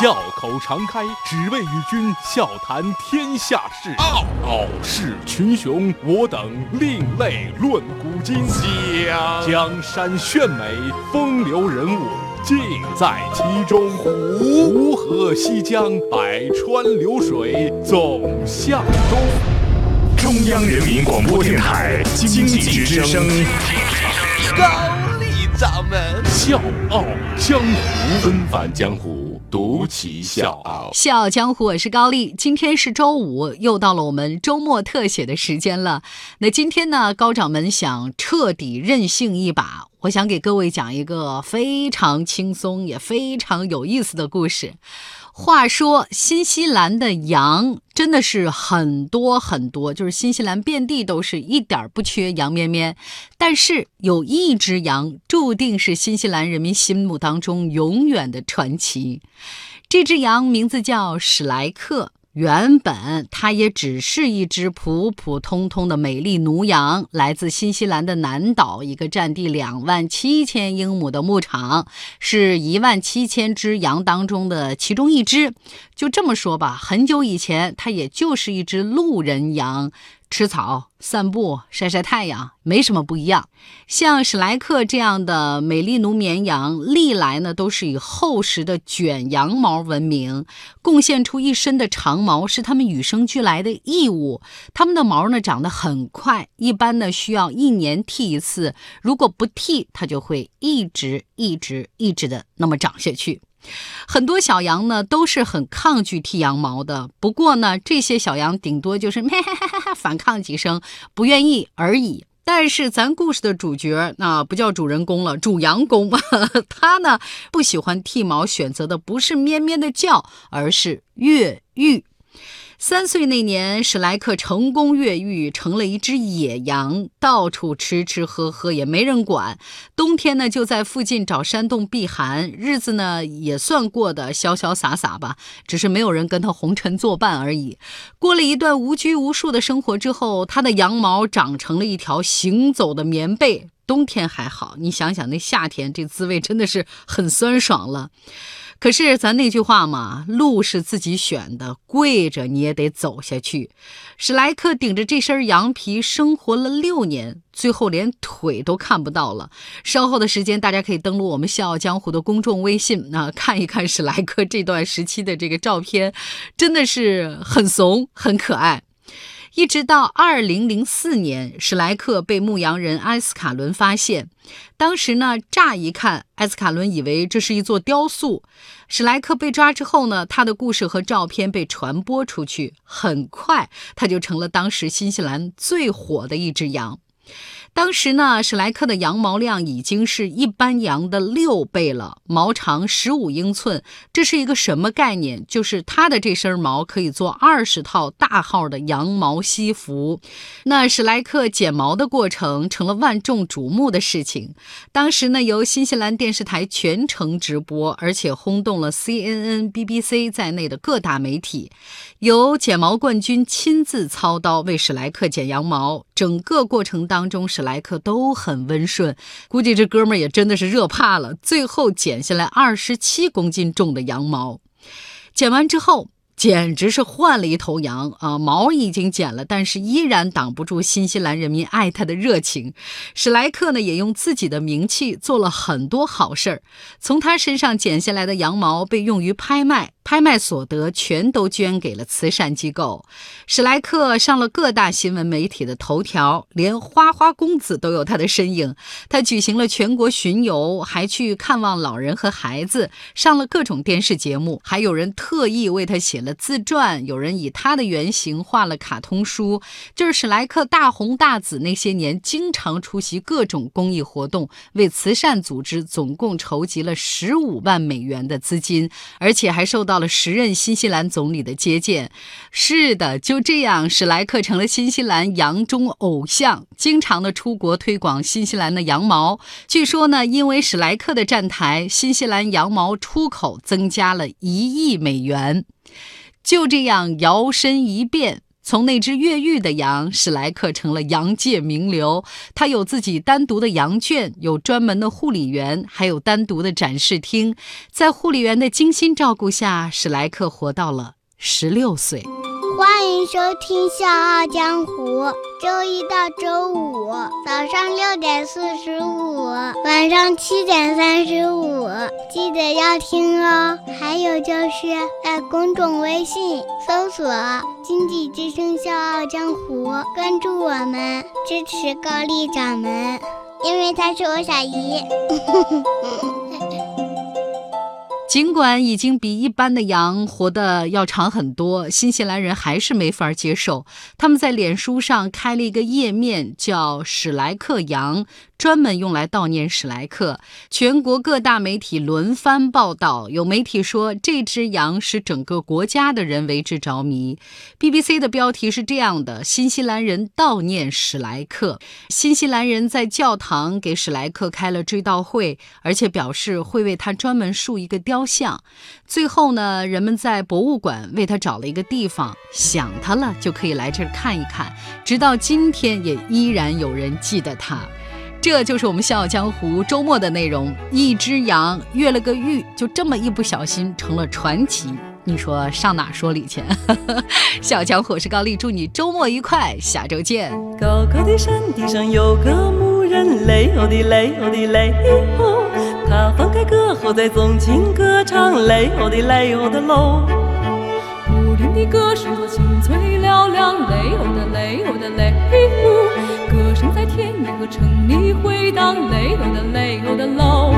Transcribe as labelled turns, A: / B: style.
A: 笑口常开，只为与君笑谈天下事。傲傲视群雄，我等另类论古今。江江山炫美，风流人物尽在其中。湖河西江，百川流水总向东。
B: 中央人民广播电台经济之声。
C: 高丽掌门
A: 笑傲江湖，纷繁江湖，独骑笑傲。
D: 笑傲江湖，我是高丽。今天是周五，又到了我们周末特写的时间了。那今天呢，高掌门想彻底任性一把，我想给各位讲一个非常轻松也非常有意思的故事。话说，新西兰的羊真的是很多很多，就是新西兰遍地都是一点不缺羊咩咩。但是有一只羊注定是新西兰人民心目当中永远的传奇，这只羊名字叫史莱克。原本它也只是一只普普通通的美丽奴羊，来自新西兰的南岛一个占地两万七千英亩的牧场，是一万七千只羊当中的其中一只。就这么说吧，很久以前它也就是一只路人羊。吃草、散步、晒晒太阳，没什么不一样。像史莱克这样的美丽奴绵羊，历来呢都是以厚实的卷羊毛闻名，贡献出一身的长毛是它们与生俱来的义务。它们的毛呢长得很快，一般呢需要一年剃一次，如果不剃，它就会一直一直一直的那么长下去。很多小羊呢都是很抗拒剃羊毛的，不过呢，这些小羊顶多就是咩反抗几声，不愿意而已。但是咱故事的主角那不叫主人公了，主羊公，他呢不喜欢剃毛，选择的不是咩咩的叫，而是越狱。三岁那年，史莱克成功越狱，成了一只野羊，到处吃吃喝喝，也没人管。冬天呢，就在附近找山洞避寒，日子呢也算过得潇潇洒洒吧，只是没有人跟他红尘作伴而已。过了一段无拘无束的生活之后，他的羊毛长成了一条行走的棉被。冬天还好，你想想那夏天，这滋味真的是很酸爽了。可是咱那句话嘛，路是自己选的，跪着你也得走下去。史莱克顶着这身羊皮生活了六年，最后连腿都看不到了。稍后的时间，大家可以登录我们《笑傲江湖》的公众微信，那看一看史莱克这段时期的这个照片，真的是很怂，很可爱。一直到二零零四年，史莱克被牧羊人埃斯卡伦发现。当时呢，乍一看，埃斯卡伦以为这是一座雕塑。史莱克被抓之后呢，他的故事和照片被传播出去，很快他就成了当时新西兰最火的一只羊。当时呢，史莱克的羊毛量已经是一般羊的六倍了，毛长十五英寸。这是一个什么概念？就是它的这身毛可以做二十套大号的羊毛西服。那史莱克剪毛的过程成了万众瞩目的事情。当时呢，由新西兰电视台全程直播，而且轰动了 CNN、BBC 在内的各大媒体。由剪毛冠军亲自操刀为史莱克剪羊毛，整个过程当中。史莱克都很温顺，估计这哥们儿也真的是热怕了。最后剪下来二十七公斤重的羊毛，剪完之后。简直是换了一头羊啊！毛已经剪了，但是依然挡不住新西兰人民爱他的热情。史莱克呢，也用自己的名气做了很多好事儿。从他身上剪下来的羊毛被用于拍卖，拍卖所得全都捐给了慈善机构。史莱克上了各大新闻媒体的头条，连花花公子都有他的身影。他举行了全国巡游，还去看望老人和孩子，上了各种电视节目，还有人特意为他写了。自传，有人以他的原型画了卡通书。就是史莱克大红大紫那些年，经常出席各种公益活动，为慈善组织总共筹集了十五万美元的资金，而且还受到了时任新西兰总理的接见。是的，就这样，史莱克成了新西兰洋中偶像，经常的出国推广新西兰的羊毛。据说呢，因为史莱克的站台，新西兰羊毛出口增加了一亿美元。就这样摇身一变，从那只越狱的羊，史莱克成了羊界名流。他有自己单独的羊圈，有专门的护理员，还有单独的展示厅。在护理员的精心照顾下，史莱克活到了十六岁。
E: 欢迎收听《笑傲江湖》，周一到周五早上六点四十五，晚上七点三十五，记得要听哦。还有就是在公众微信搜索“经济之声笑傲江湖”，关注我们，支持高丽掌门，因为他是我小姨。
D: 尽管已经比一般的羊活得要长很多，新西兰人还是没法接受。他们在脸书上开了一个页面，叫“史莱克羊”。专门用来悼念史莱克，全国各大媒体轮番报道。有媒体说这只羊使整个国家的人为之着迷。BBC 的标题是这样的：新西兰人悼念史莱克。新西兰人在教堂给史莱克开了追悼会，而且表示会为他专门竖一个雕像。最后呢，人们在博物馆为他找了一个地方，想他了就可以来这儿看一看。直到今天，也依然有人记得他。这就是我们《笑傲江湖》周末的内容。一只羊越了个狱，就这么一不小心成了传奇。你说上哪说理去？笑傲江湖是高丽，祝你周末愉快，下周见。
F: 高高的山顶上有个牧人，嘞哦的嘞哦的嘞哦，他放开歌喉在纵情歌唱，嘞哦的嘞哦的喽。
G: 古人的歌声多清脆嘹亮，嘞哦的嘞哦的嘞哦。歌声在田野和城里回荡，雷欧的雷欧的喽。